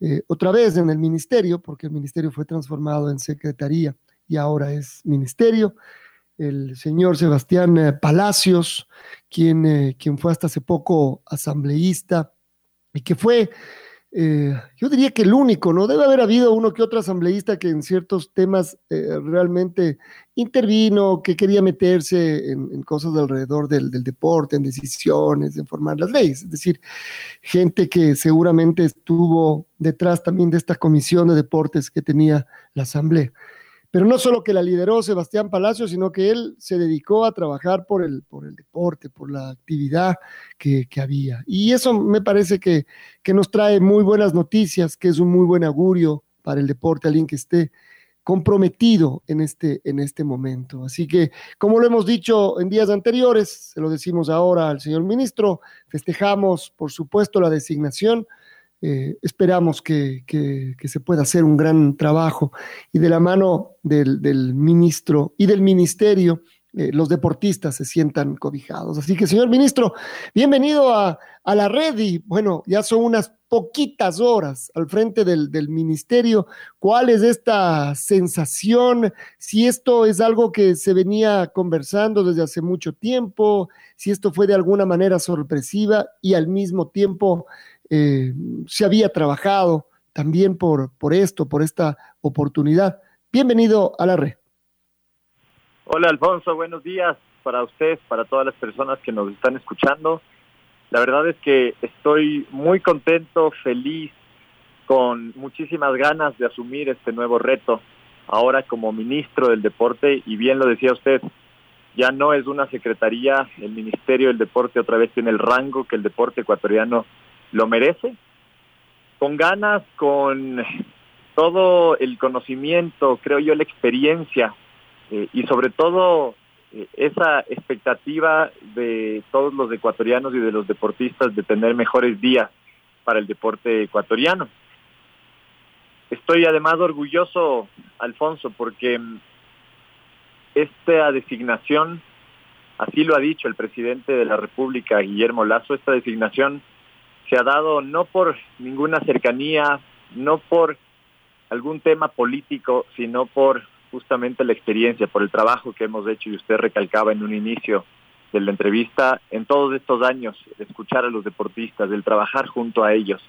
eh, otra vez en el ministerio, porque el ministerio fue transformado en secretaría y ahora es ministerio. El señor Sebastián eh, Palacios, quien, eh, quien fue hasta hace poco asambleísta y que fue eh, yo diría que el único, ¿no? Debe haber habido uno que otro asambleísta que en ciertos temas eh, realmente intervino, que quería meterse en, cosas alrededor del, del, deporte, en decisiones, en formar las leyes. Es decir, gente que seguramente estuvo detrás también de esta comisión de deportes que tenía la asamblea pero no solo que la lideró Sebastián Palacio, sino que él se dedicó a trabajar por el, por el deporte, por la actividad que, había. Y eso me parece que, que, nos trae muy buenas noticias, que es un muy buen augurio para el deporte, alguien que esté comprometido en este, en este momento. Así que, como lo hemos dicho en días anteriores, se lo decimos ahora al señor ministro, festejamos, por supuesto, la designación eh, esperamos que, se pueda hacer un gran trabajo y de la mano del, ministro y del ministerio, eh, los deportistas se sientan cobijados. Así que, señor ministro, bienvenido a, la red y bueno, ya son unas poquitas horas al frente del, del, ministerio. ¿Cuál es esta sensación? Si esto es algo que se venía conversando desde hace mucho tiempo, si esto fue de alguna manera sorpresiva y al mismo tiempo eh, se había trabajado también por, por esto, por esta oportunidad. Bienvenido a la red. Hola Alfonso, buenos días para usted, para todas las personas que nos están escuchando. La verdad es que estoy muy contento, feliz, con muchísimas ganas de asumir este nuevo reto ahora como ministro del deporte y bien lo decía usted, ya no es una secretaría, el Ministerio del Deporte otra vez tiene el rango que el deporte ecuatoriano lo merece, con ganas, con todo el conocimiento, creo yo, la experiencia eh, y sobre todo eh, esa expectativa de todos los ecuatorianos y de los deportistas de tener mejores días para el deporte ecuatoriano. Estoy además orgulloso, Alfonso, porque mm, esta designación, así lo ha dicho el presidente de la República, Guillermo Lazo, esta designación se ha dado no por ninguna cercanía, no por algún tema político, sino por justamente la experiencia, por el trabajo que hemos hecho y usted recalcaba en un inicio de la entrevista, en todos estos años, escuchar a los deportistas, del trabajar junto a ellos,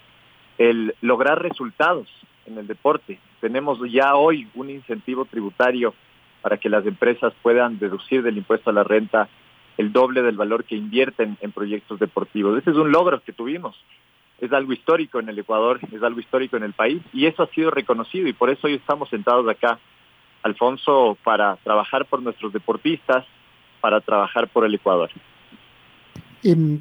el lograr resultados en el deporte. Tenemos ya hoy un incentivo tributario para que las empresas puedan deducir del impuesto a la renta el doble del valor que invierten en proyectos deportivos. Ese es un logro que tuvimos. Es algo histórico en el Ecuador, es algo histórico en el país y eso ha sido reconocido y por eso hoy estamos sentados acá, Alfonso, para trabajar por nuestros deportistas, para trabajar por el Ecuador.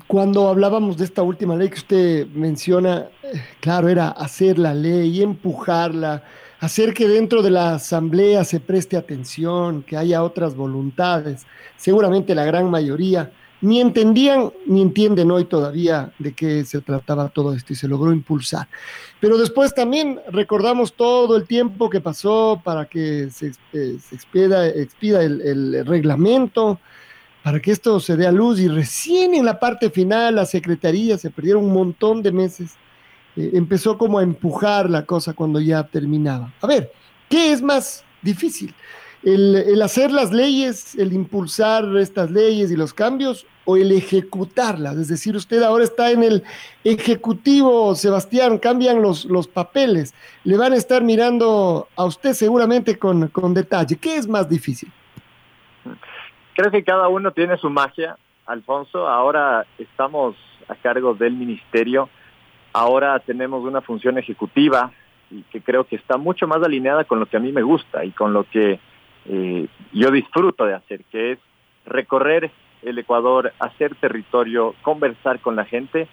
Cuando hablábamos de esta última ley que usted menciona, eh, claro, era hacer la ley, empujarla, hacer que dentro de la asamblea se preste atención, que haya otras voluntades. Seguramente la gran mayoría ni entendían ni entienden hoy todavía de qué se trataba todo esto y se logró impulsar. Pero después también recordamos todo el tiempo que pasó para que se, eh, expida, el, el reglamento, para que esto se dé a luz y recién en la parte final la Secretaría se perdieron un montón de meses eh, empezó como a empujar la cosa cuando ya terminaba. A ver, ¿qué es más difícil? El, hacer las leyes, el impulsar estas leyes y los cambios o el ejecutarlas. Es decir, usted ahora está en el ejecutivo, Sebastián, cambian los, los papeles, le van a estar mirando a usted seguramente con, con detalle. ¿Qué es más difícil? creo que cada uno tiene su magia, Alfonso. Ahora estamos a cargo del ministerio. Ahora tenemos una función ejecutiva y que creo que está mucho más alineada con lo que a mí me gusta y con lo que eh, yo disfruto de hacer, que es recorrer el Ecuador, hacer territorio, conversar con la gente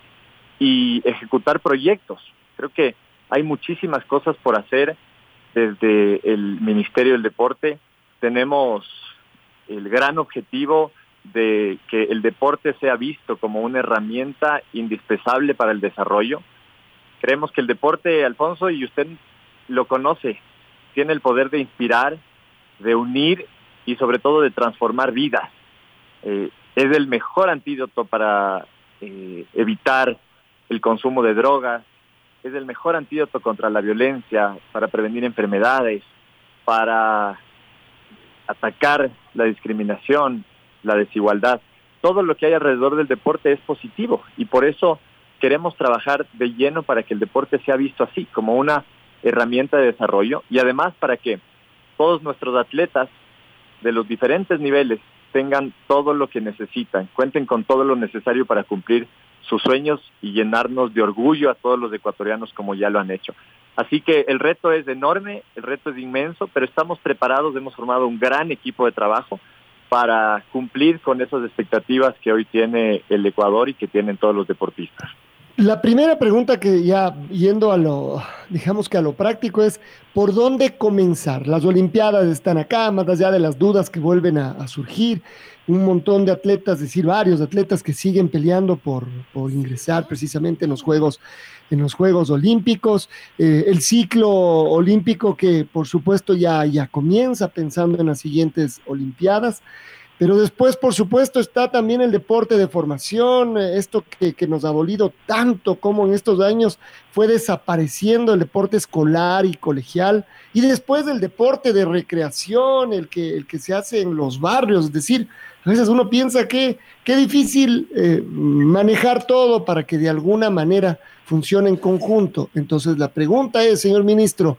y ejecutar proyectos. Creo que hay muchísimas cosas por hacer desde el Ministerio del Deporte. Tenemos el gran objetivo de que el deporte sea visto como una herramienta indispensable para el desarrollo. Creemos que el deporte, Alfonso, y usted lo conoce, tiene el poder de inspirar, de unir y sobre todo de transformar vidas. Eh, es el mejor antídoto para eh, evitar el consumo de drogas, es el mejor antídoto contra la violencia, para prevenir enfermedades, para atacar la discriminación, la desigualdad. Todo lo que hay alrededor del deporte es positivo y por eso queremos trabajar de lleno para que el deporte sea visto así, como una herramienta de desarrollo y además para que todos nuestros atletas de los diferentes niveles tengan todo lo que necesitan, cuenten con todo lo necesario para cumplir sus sueños y llenarnos de orgullo a todos los ecuatorianos como ya lo han hecho. Así que el reto es enorme, el reto es inmenso, pero estamos preparados, hemos formado un gran equipo de trabajo para cumplir con esas expectativas que hoy tiene el Ecuador y que tienen todos los deportistas. La primera pregunta que ya yendo a lo, digamos que a lo práctico es, ¿por dónde comenzar? Las Olimpiadas están acá, más allá de las dudas que vuelven a, surgir, un montón de atletas, es decir, varios atletas que siguen peleando por, por ingresar precisamente en los Juegos, en los Juegos Olímpicos, eh, el ciclo olímpico que por supuesto ya, ya comienza pensando en las siguientes Olimpiadas. Pero después, por supuesto, está también el deporte de formación, eh, esto que, nos ha dolido tanto como en estos años fue desapareciendo el deporte escolar y colegial, y después el deporte de recreación, el que, el que se hace en los barrios, es decir, a veces uno piensa que qué difícil eh, manejar todo para que de alguna manera funcione en conjunto. Entonces la pregunta es, señor ministro,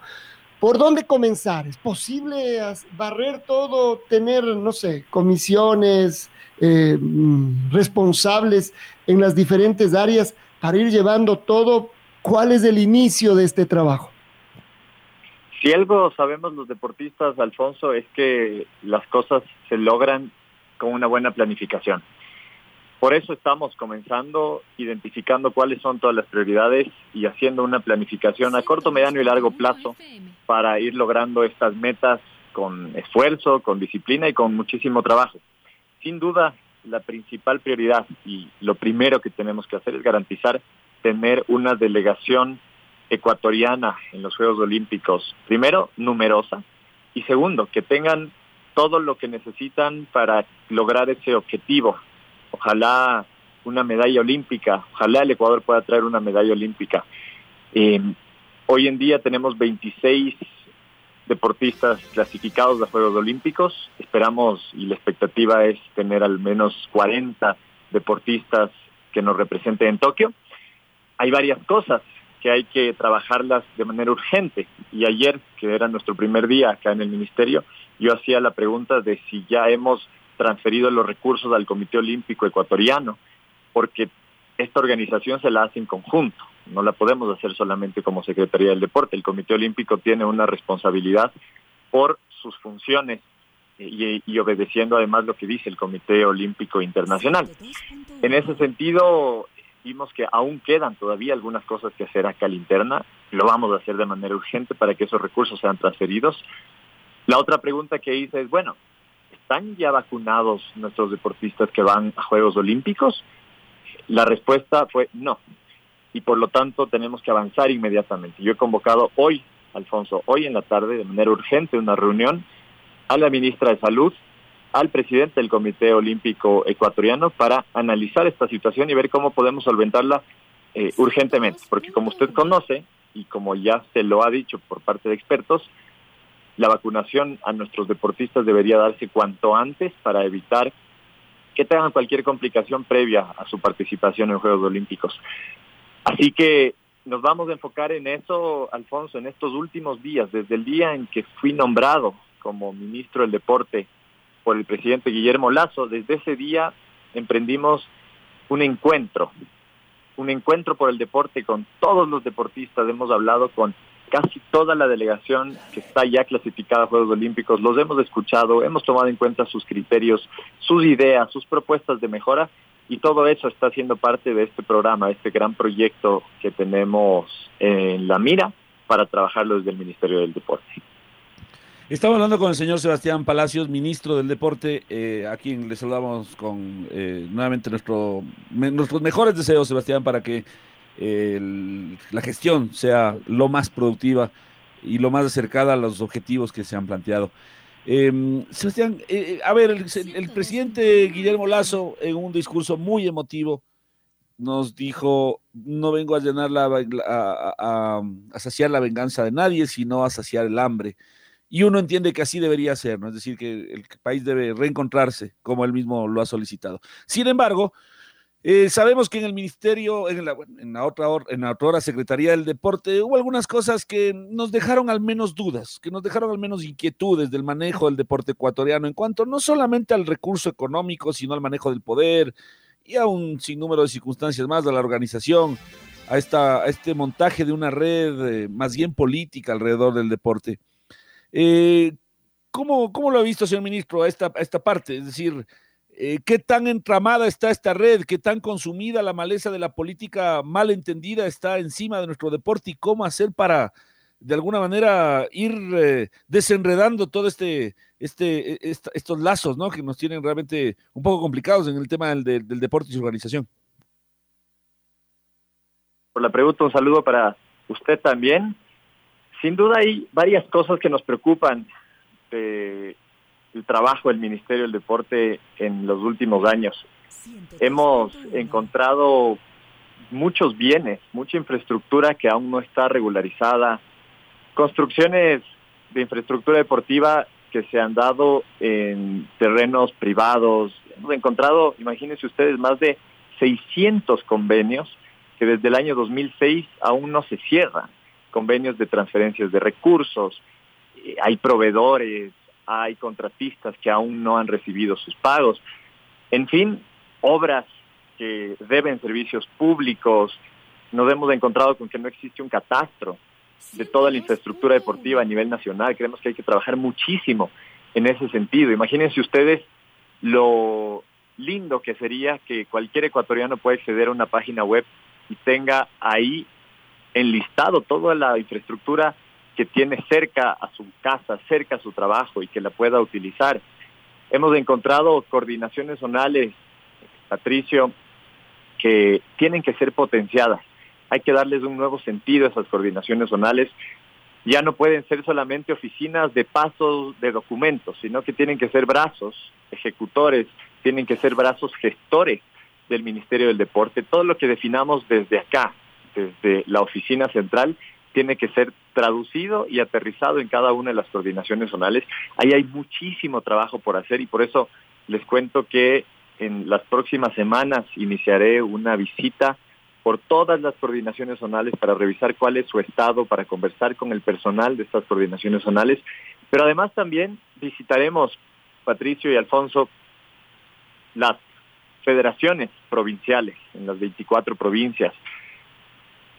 ¿Por dónde comenzar? ¿Es posible barrer todo, tener, no sé, comisiones eh, mm, responsables en las diferentes áreas para ir llevando todo? ¿Cuál es el inicio de este trabajo? Si algo sabemos los deportistas, Alfonso, es que las cosas se logran con una buena planificación. Por eso estamos comenzando, identificando cuáles son todas las prioridades y haciendo una planificación a corto, mediano y largo plazo para ir logrando estas metas con esfuerzo, con disciplina y con muchísimo trabajo. Sin duda, la principal prioridad y lo primero que tenemos que hacer es garantizar tener una delegación ecuatoriana en los Juegos Olímpicos, primero, numerosa, y segundo, que tengan todo lo que necesitan para lograr ese objetivo ojalá una medalla olímpica, ojalá el Ecuador pueda traer una medalla olímpica. Eh, hoy en día tenemos 26 deportistas clasificados de Juegos Olímpicos, esperamos y la expectativa es tener al menos 40 deportistas que nos representen en Tokio. Hay varias cosas que hay que trabajarlas de manera urgente y ayer, que era nuestro primer día acá en el ministerio, yo hacía la pregunta de si ya hemos transferido los recursos al Comité Olímpico Ecuatoriano, porque esta organización se la hace en conjunto, no la podemos hacer solamente como Secretaría del Deporte. El Comité Olímpico tiene una responsabilidad por sus funciones y, obedeciendo además lo que dice el Comité Olímpico Internacional. En ese sentido, vimos que aún quedan todavía algunas cosas que hacer acá a la interna, lo vamos a hacer de manera urgente para que esos recursos sean transferidos. La otra pregunta que hice es, bueno, ¿están ya vacunados nuestros deportistas que van a Juegos Olímpicos? La respuesta fue no. Y por lo tanto tenemos que avanzar inmediatamente. Yo he convocado hoy, Alfonso, hoy en la tarde, de manera urgente, una reunión a la ministra de Salud, al presidente del Comité Olímpico Ecuatoriano para analizar esta situación y ver cómo podemos solventarla eh, urgentemente. Porque como usted conoce, y como ya se lo ha dicho por parte de expertos, la vacunación a nuestros deportistas debería darse cuanto antes para evitar que tengan cualquier complicación previa a su participación en Juegos Olímpicos. Así que nos vamos a enfocar en eso, Alfonso, en estos últimos días, desde el día en que fui nombrado como ministro del deporte por el presidente Guillermo Lazo, desde ese día emprendimos un encuentro, un encuentro por el deporte con todos los deportistas. Hemos hablado con casi toda la delegación que está ya clasificada a Juegos Olímpicos. Los hemos escuchado, hemos tomado en cuenta sus criterios, sus ideas, sus propuestas de mejora y todo eso está siendo parte de este programa, este gran proyecto que tenemos en la mira para trabajarlo desde el Ministerio del Deporte. Estamos hablando con el señor Sebastián Palacios, ministro del Deporte, eh, a quien le saludamos con eh, nuevamente nuestro, nuestros mejores deseos, Sebastián, para que eh, la gestión sea lo más productiva y lo más acercada a los objetivos que se han planteado. Em, Sebastián, a ver, el, presidente Guillermo Lazo, en un discurso muy emotivo, nos dijo, no vengo a llenar la, a, a saciar la venganza de nadie, sino a saciar el hambre. Y uno entiende que así debería ser, ¿no? Es decir, que el país debe reencontrarse como él mismo lo ha solicitado. Sin embargo, eh, sabemos que en el ministerio, en la, otra, en la otra Secretaría del Deporte, hubo algunas cosas que nos dejaron al menos dudas, que nos dejaron al menos inquietudes del manejo del deporte ecuatoriano en cuanto no solamente al recurso económico, sino al manejo del poder y a un sinnúmero de circunstancias más de la organización, a, esta, a este montaje de una red eh, más bien política alrededor del deporte. Eh, ¿cómo, ¿cómo, lo ha visto, señor ministro, a esta, esta parte? Es decir, eh, ¿qué tan entramada está esta red? ¿Qué tan consumida la maleza de la política mal entendida está encima de nuestro deporte? ¿Y cómo hacer para, de alguna manera, ir eh, desenredando todo este, este, e, estos lazos, ¿no? Que nos tienen realmente un poco complicados en el tema del, del deporte y su organización. Por la pregunta, un saludo para usted también. Sin duda hay varias cosas que nos preocupan del trabajo del Ministerio del Deporte en los últimos años. Hemos encontrado muchos bienes, mucha infraestructura que aún no está regularizada, construcciones de infraestructura deportiva que se han dado en terrenos privados. Hemos encontrado, imagínense ustedes, más de 600 convenios que desde el año 2006 aún no se cierran convenios de transferencias de recursos, eh, hay proveedores, hay contratistas que aún no han recibido sus pagos, en fin, obras que deben servicios públicos, nos hemos encontrado con que no existe un catastro de toda la infraestructura deportiva a nivel nacional, creemos que hay que trabajar muchísimo en ese sentido. Imagínense ustedes lo lindo que sería que cualquier ecuatoriano pueda acceder a una página web y tenga ahí enlistado toda la infraestructura que tiene cerca a su casa, cerca a su trabajo y que la pueda utilizar. Hemos encontrado coordinaciones zonales, Patricio, que tienen que ser potenciadas. Hay que darles un nuevo sentido a esas coordinaciones zonales. Ya no pueden ser solamente oficinas de pasos de documentos, sino que tienen que ser brazos ejecutores, tienen que ser brazos gestores del Ministerio del Deporte. Todo lo que definamos desde acá, desde la oficina central tiene que ser traducido y aterrizado en cada una de las coordinaciones zonales. Ahí hay muchísimo trabajo por hacer y por eso les cuento que en las próximas semanas iniciaré una visita por todas las coordinaciones zonales para revisar cuál es su estado, para conversar con el personal de estas coordinaciones zonales, pero además también visitaremos, Patricio y Alfonso, las federaciones provinciales en las 24 provincias,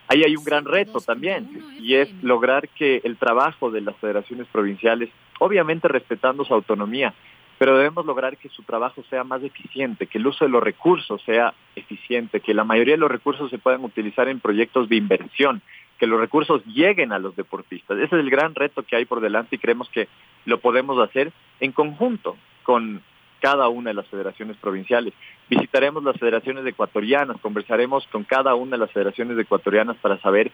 Ahí hay un gran reto también y es lograr que el trabajo de las federaciones provinciales, obviamente respetando su autonomía, pero debemos lograr que su trabajo sea más eficiente, que el uso de los recursos sea eficiente, que la mayoría de los recursos se puedan utilizar en proyectos de inversión, que los recursos lleguen a los deportistas. Ese es el gran reto que hay por delante y creemos que lo podemos hacer en conjunto con cada una de las federaciones provinciales. Visitaremos las federaciones ecuatorianas, conversaremos con cada una de las federaciones ecuatorianas para saber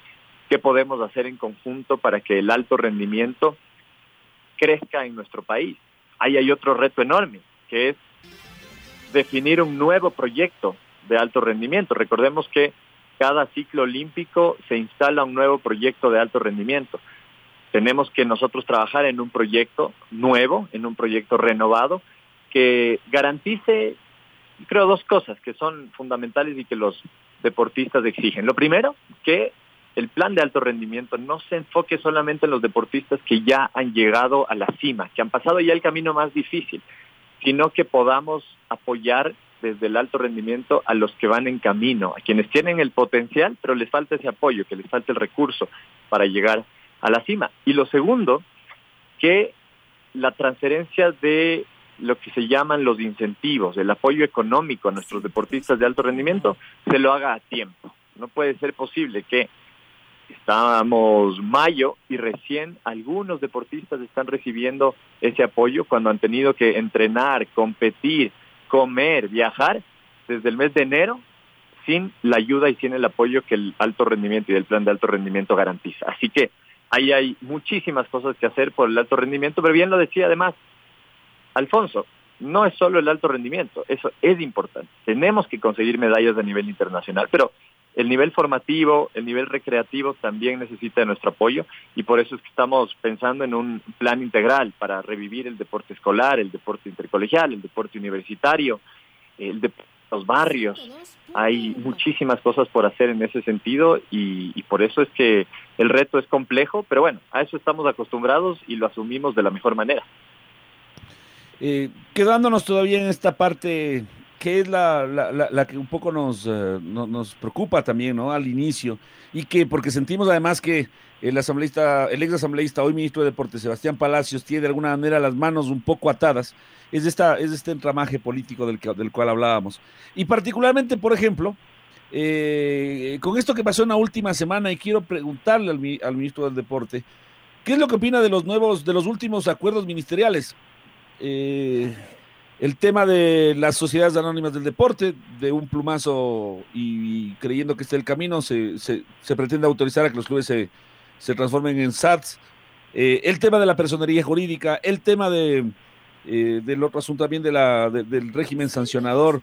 qué podemos hacer en conjunto para que el alto rendimiento crezca en nuestro país. Ahí hay otro reto enorme, que es definir un nuevo proyecto de alto rendimiento. Recordemos que cada ciclo olímpico se instala un nuevo proyecto de alto rendimiento. Tenemos que nosotros trabajar en un proyecto nuevo, en un proyecto renovado, que garantice, creo, dos cosas que son fundamentales y que los deportistas exigen. Lo primero, que el plan de alto rendimiento no se enfoque solamente en los deportistas que ya han llegado a la cima, que han pasado ya el camino más difícil, sino que podamos apoyar desde el alto rendimiento a los que van en camino, a quienes tienen el potencial, pero les falta ese apoyo, que les falta el recurso para llegar a la cima. Y lo segundo, que la transferencia de lo que se llaman los incentivos, el apoyo económico a nuestros deportistas de alto rendimiento, se lo haga a tiempo. No puede ser posible que estamos mayo y recién algunos deportistas están recibiendo ese apoyo cuando han tenido que entrenar, competir, comer, viajar desde el mes de enero sin la ayuda y sin el apoyo que el alto rendimiento y el plan de alto rendimiento garantiza. Así que ahí hay muchísimas cosas que hacer por el alto rendimiento, pero bien lo decía además Alfonso, no es solo el alto rendimiento, eso es importante. Tenemos que conseguir medallas a nivel internacional, pero el nivel formativo, el nivel recreativo también necesita de nuestro apoyo y por eso es que estamos pensando en un plan integral para revivir el deporte escolar, el deporte intercolegial, el deporte universitario, el de los barrios. Hay muchísimas cosas por hacer en ese sentido y, y por eso es que el reto es complejo, pero bueno, a eso estamos acostumbrados y lo asumimos de la mejor manera. Eh, quedándonos todavía en esta parte que es la, la, que un poco nos, eh, nos preocupa también, ¿no? Al inicio, y que porque sentimos además que el asambleísta, el ex asambleísta, hoy ministro de Deportes, Sebastián Palacios, tiene de alguna manera las manos un poco atadas, es, esta, es este entramaje político del, del cual hablábamos. Y particularmente, por ejemplo, eh, con esto que pasó en la última semana, y quiero preguntarle al, al ministro del Deporte, ¿qué es lo que opina de los nuevos, de los últimos acuerdos ministeriales? Eh, el tema de las sociedades anónimas del deporte, de un plumazo y, creyendo que este es el camino, se, se, pretende autorizar a que los clubes se, se transformen en SATs. Eh, el tema de la personería jurídica, el tema de, eh, del otro asunto también de la, del régimen sancionador,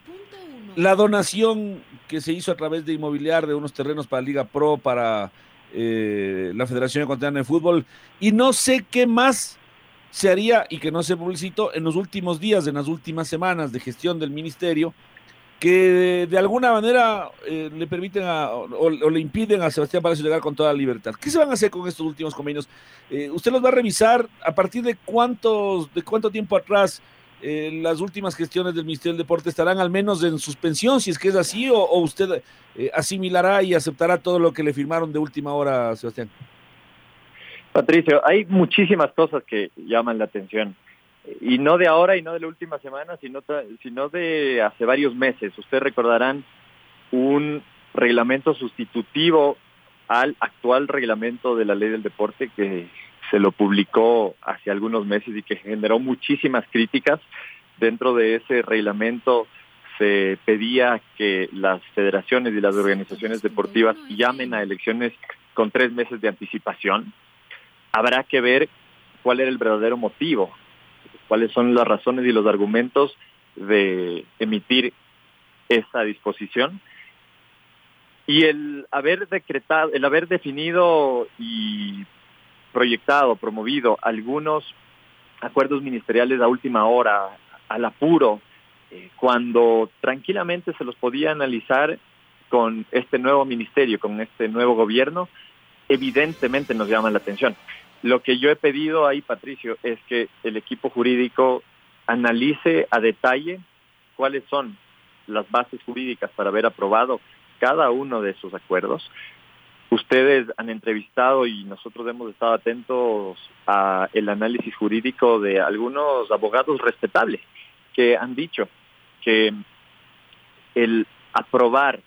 la donación que se hizo a través de inmobiliar de unos terrenos para Liga Pro, para eh, la Federación Ecuatoriana de Fútbol, y no sé qué más se haría y que no se publicitó en los últimos días, en las últimas semanas de gestión del ministerio, que de, alguna manera eh, le permiten o, le impiden a Sebastián Palacio llegar con toda libertad. ¿Qué se van a hacer con estos últimos convenios? Eh, ¿Usted los va a revisar a partir de cuántos, de cuánto tiempo atrás eh, las últimas gestiones del Ministerio del Deporte estarán al menos en suspensión, si es que es así, o, o usted asimilará y aceptará todo lo que le firmaron de última hora, Sebastián? Patricio, hay muchísimas cosas que llaman la atención. Y no de ahora y no de la última semana, sino, sino de hace varios meses. Ustedes recordarán un reglamento sustitutivo al actual reglamento de la ley del deporte que se lo publicó hace algunos meses y que generó muchísimas críticas. Dentro de ese reglamento se pedía que las federaciones y las organizaciones deportivas llamen a elecciones con tres meses de anticipación habrá que ver cuál era el verdadero motivo, cuáles son las razones y los argumentos de emitir esa disposición. Y el haber decretado, el haber definido y proyectado, promovido algunos acuerdos ministeriales a última hora, al apuro, eh, cuando tranquilamente se los podía analizar con este nuevo ministerio, con este nuevo gobierno, evidentemente nos llama la atención. Lo que yo he pedido ahí, Patricio, es que el equipo jurídico analice a detalle cuáles son las bases jurídicas para haber aprobado cada uno de esos acuerdos. Ustedes han entrevistado y nosotros hemos estado atentos a el análisis jurídico de algunos abogados respetables que han dicho que el aprobar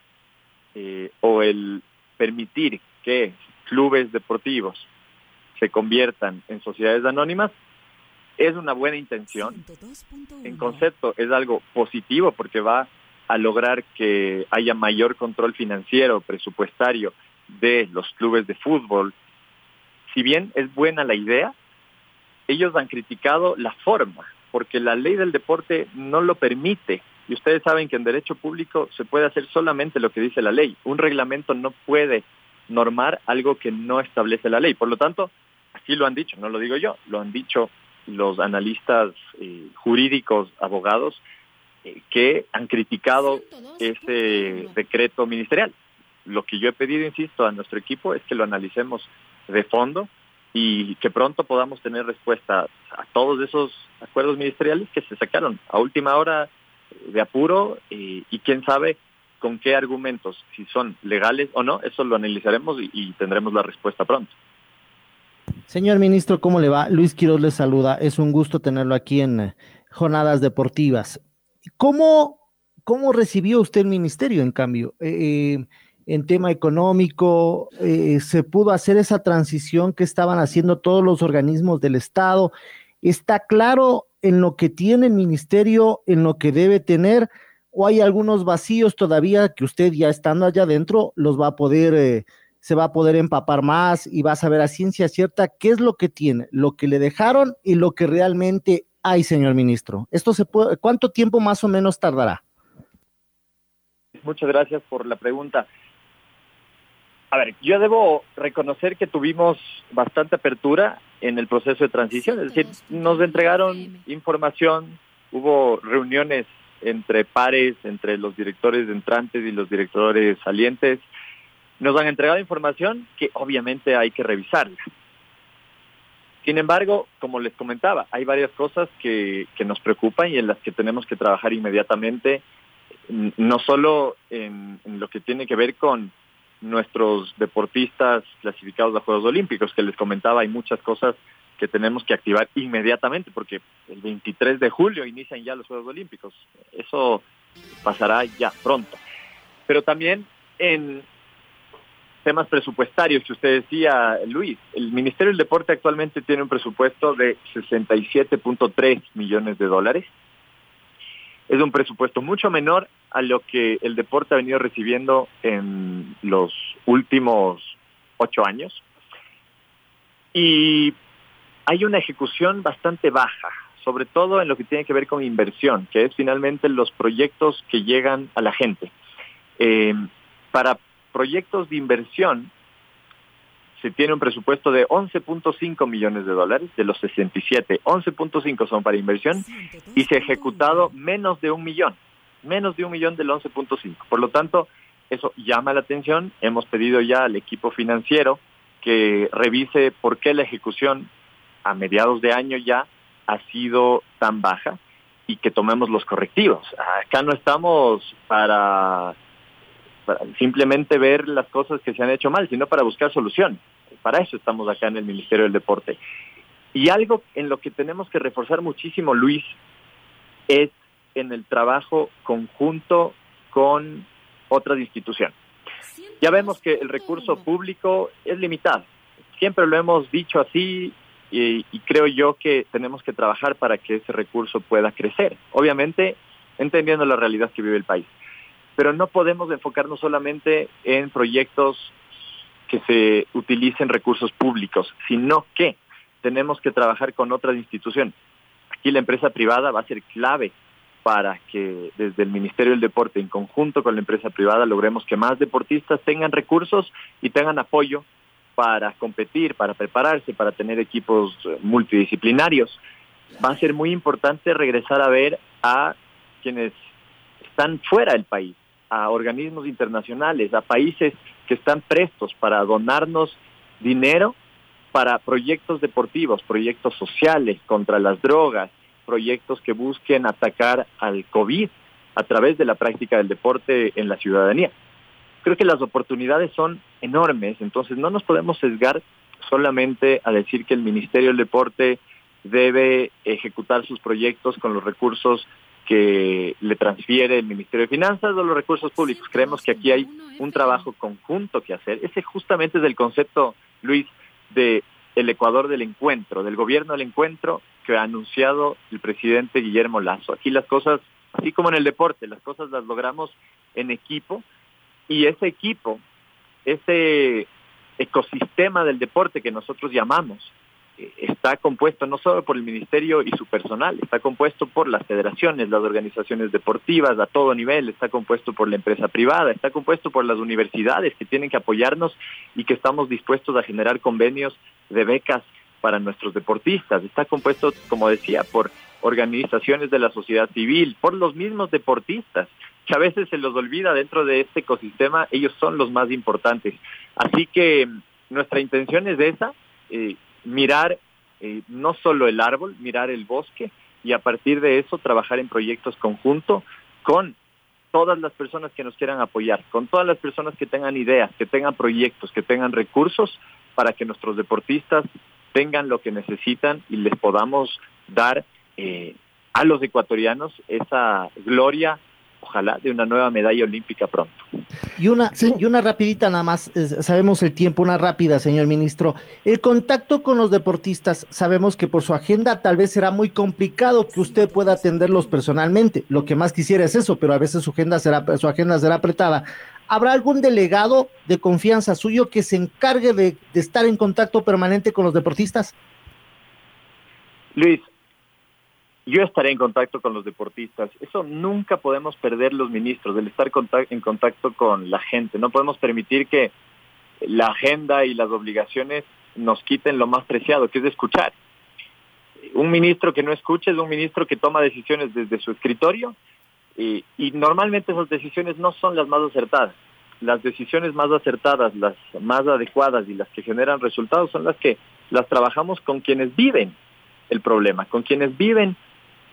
eh, o el permitir que clubes deportivos se conviertan en sociedades anónimas es una buena intención. En concepto es algo positivo porque va a lograr que haya mayor control financiero, presupuestario de los clubes de fútbol. Si bien es buena la idea, ellos han criticado la forma, porque la ley del deporte no lo permite. Y ustedes saben que en derecho público se puede hacer solamente lo que dice la ley. Un reglamento no puede normar algo que no establece la ley. Por lo tanto, así lo han dicho, no lo digo yo, lo han dicho los analistas eh, jurídicos, abogados, eh, que han criticado ese decreto ministerial. Lo que yo he pedido, insisto, a nuestro equipo es que lo analicemos de fondo y que pronto podamos tener respuesta a todos esos acuerdos ministeriales que se sacaron a última hora de apuro y, y quién sabe con qué argumentos, si son legales o no, eso lo analizaremos y, tendremos la respuesta pronto. Señor ministro, ¿cómo le va? Luis Quiroz le saluda. Es un gusto tenerlo aquí en eh, Jornadas Deportivas. ¿Cómo, cómo recibió usted el ministerio, en cambio? Eh, eh en tema económico, se pudo hacer esa transición que estaban haciendo todos los organismos del Estado. ¿Está claro en lo que tiene el ministerio, en lo que debe tener? ¿O hay algunos vacíos todavía que usted ya estando allá adentro los va a poder, eh, se va a poder empapar más y va a saber a ciencia cierta qué es lo que tiene, lo que le dejaron y lo que realmente hay, señor ministro? ¿Esto se puede, cuánto tiempo más o menos tardará? Muchas gracias por la pregunta. A ver, yo debo reconocer que tuvimos bastante apertura en el proceso de transición, es decir, nos entregaron información, hubo reuniones entre pares, entre los directores entrantes y los directores salientes, nos han entregado información que obviamente hay que revisarla. Sin embargo, como les comentaba, hay varias cosas que, que nos preocupan y en las que tenemos que trabajar inmediatamente, no solo en, en lo que tiene que ver con nuestros deportistas clasificados a Juegos Olímpicos, que les comentaba, hay muchas cosas que tenemos que activar inmediatamente porque el 23 de julio inician ya los Juegos Olímpicos. Eso pasará ya pronto. Pero también en temas presupuestarios que usted decía, Luis, el Ministerio del Deporte actualmente tiene un presupuesto de 67.3 millones de dólares es un presupuesto mucho menor a lo que el deporte ha venido recibiendo en los últimos ocho años. Y hay una ejecución bastante baja, sobre todo en lo que tiene que ver con inversión, que es finalmente los proyectos que llegan a la gente. Eh, para proyectos de inversión, se tiene un presupuesto de 11.5 millones de dólares de los 67. 11.5 son para inversión y se ha ejecutado menos de un millón, menos de un millón del 11.5. Por lo tanto, eso llama la atención. Hemos pedido ya al equipo financiero que revise por qué la ejecución a mediados de año ya ha sido tan baja y que tomemos los correctivos. Acá no estamos para para simplemente ver las cosas que se han hecho mal, sino para buscar solución. Para eso estamos acá en el Ministerio del Deporte. Y algo en lo que tenemos que reforzar muchísimo, Luis, es en el trabajo conjunto con otras instituciones. Ya vemos que el recurso público es limitado. Siempre lo hemos dicho así y, y, creo yo que tenemos que trabajar para que ese recurso pueda crecer. Obviamente, entendiendo la realidad que vive el país pero no podemos enfocarnos solamente en proyectos que se utilicen recursos públicos, sino que tenemos que trabajar con otras instituciones. Aquí la empresa privada va a ser clave para que desde el Ministerio del Deporte, en conjunto con la empresa privada, logremos que más deportistas tengan recursos y tengan apoyo para competir, para prepararse, para tener equipos multidisciplinarios. Va a ser muy importante regresar a ver a quienes están fuera del país, a organismos internacionales, a países que están prestos para donarnos dinero para proyectos deportivos, proyectos sociales contra las drogas, proyectos que busquen atacar al COVID a través de la práctica del deporte en la ciudadanía. Creo que las oportunidades son enormes, entonces no nos podemos sesgar solamente a decir que el Ministerio del Deporte debe ejecutar sus proyectos con los recursos que le transfiere el Ministerio de Finanzas o los recursos públicos. Creemos que aquí hay un trabajo conjunto que hacer. Ese justamente es el concepto, Luis, de el Ecuador del encuentro, del gobierno del encuentro que ha anunciado el presidente Guillermo Lazo. Aquí las cosas, así como en el deporte, las cosas las logramos en equipo y ese equipo, ese ecosistema del deporte que nosotros llamamos, está compuesto no solo por el ministerio y su personal, está compuesto por las federaciones, las organizaciones deportivas a todo nivel, está compuesto por la empresa privada, está compuesto por las universidades que tienen que apoyarnos y que estamos dispuestos a generar convenios de becas para nuestros deportistas, está compuesto, como decía, por organizaciones de la sociedad civil, por los mismos deportistas, que a veces se los olvida dentro de este ecosistema, ellos son los más importantes. Así que nuestra intención es esa, eh, mirar eh, no solo el árbol, mirar el bosque y a partir de eso trabajar en proyectos conjuntos con todas las personas que nos quieran apoyar, con todas las personas que tengan ideas, que tengan proyectos, que tengan recursos para que nuestros deportistas tengan lo que necesitan y les podamos dar eh, a los ecuatorianos esa gloria ojalá, de una nueva medalla olímpica pronto. Y una, y una rapidita nada más, sabemos el tiempo, una rápida, señor ministro. El contacto con los deportistas, sabemos que por su agenda tal vez será muy complicado que usted pueda atenderlos personalmente. Lo que más quisiera es eso, pero a veces su agenda será, su agenda será apretada. ¿Habrá algún delegado de confianza suyo que se encargue de estar en contacto permanente con los deportistas? Luis, yo estaré en contacto con los deportistas. Eso nunca podemos perder los ministros, el estar en contacto con la gente. No podemos permitir que la agenda y las obligaciones nos quiten lo más preciado, que es escuchar. Un ministro que no escucha es un ministro que toma decisiones desde su escritorio y, y normalmente esas decisiones no son las más acertadas. Las decisiones más acertadas, las más adecuadas y las que generan resultados son las que las trabajamos con quienes viven el problema, con quienes viven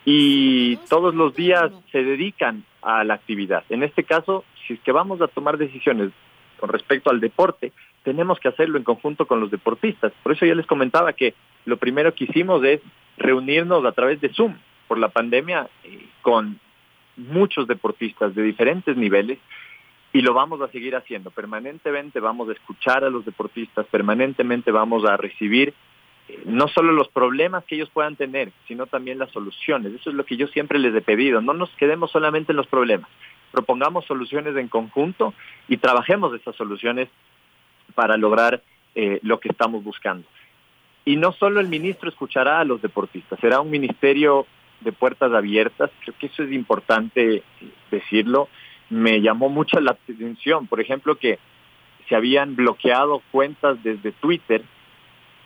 y todos los días se dedican a la actividad. En este caso, si es que vamos a tomar decisiones con respecto al deporte, tenemos que hacerlo en conjunto con los deportistas. Por eso yo les comentaba que lo primero que hicimos es reunirnos a través de Zoom por la pandemia eh, con muchos deportistas de diferentes niveles y lo vamos a seguir haciendo. Permanentemente vamos a escuchar a los deportistas, permanentemente vamos a recibir no solo los problemas que ellos puedan tener, sino también las soluciones. Eso es lo que yo siempre les he pedido. No nos quedemos solamente en los problemas. Propongamos soluciones en conjunto y trabajemos esas soluciones para lograr eh, lo que estamos buscando. Y no solo el ministro escuchará a los deportistas, será un ministerio de puertas abiertas. Creo que eso es importante decirlo. Me llamó mucho la atención, por ejemplo, que se habían bloqueado cuentas desde Twitter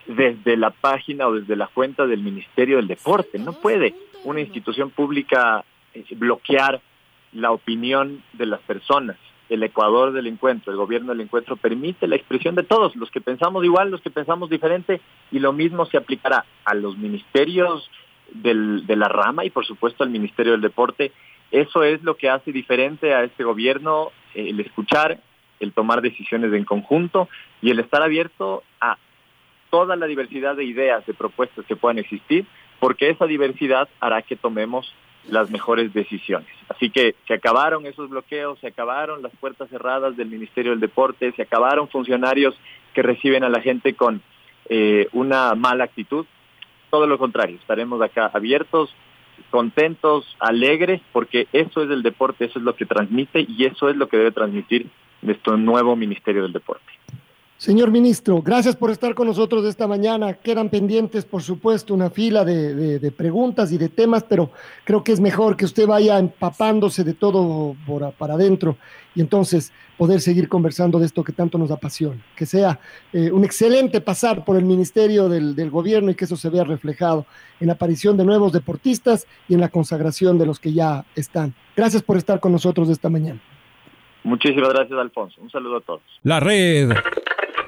desde la página o desde la cuenta del Ministerio del Deporte. No puede una institución pública eh, bloquear la opinión de las personas. El Ecuador del encuentro, el gobierno del encuentro permite la expresión de todos, los que pensamos igual, los que pensamos diferente, y lo mismo se aplicará a los ministerios del, de la rama y por supuesto al Ministerio del Deporte. Eso es lo que hace diferente a este gobierno, el escuchar, el tomar decisiones en conjunto y el estar abierto a toda la diversidad de ideas, de propuestas que puedan existir, porque esa diversidad hará que tomemos las mejores decisiones. Así que se acabaron esos bloqueos, se acabaron las puertas cerradas del Ministerio del Deporte, se acabaron funcionarios que reciben a la gente con eh, una mala actitud. Todo lo contrario, estaremos acá abiertos, contentos, alegres, porque eso es el deporte, eso es lo que transmite y eso es lo que debe transmitir nuestro nuevo Ministerio del Deporte. Señor ministro, gracias por estar con nosotros esta mañana. Quedan pendientes, por supuesto, una fila de, preguntas y de temas, pero creo que es mejor que usted vaya empapándose de todo por, para adentro y entonces poder seguir conversando de esto que tanto nos apasiona. Que sea eh, un excelente pasar por el Ministerio del, del Gobierno y que eso se vea reflejado en la aparición de nuevos deportistas y en la consagración de los que ya están. Gracias por estar con nosotros esta mañana. Muchísimas gracias, Alfonso. Un saludo a todos. La red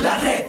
La red.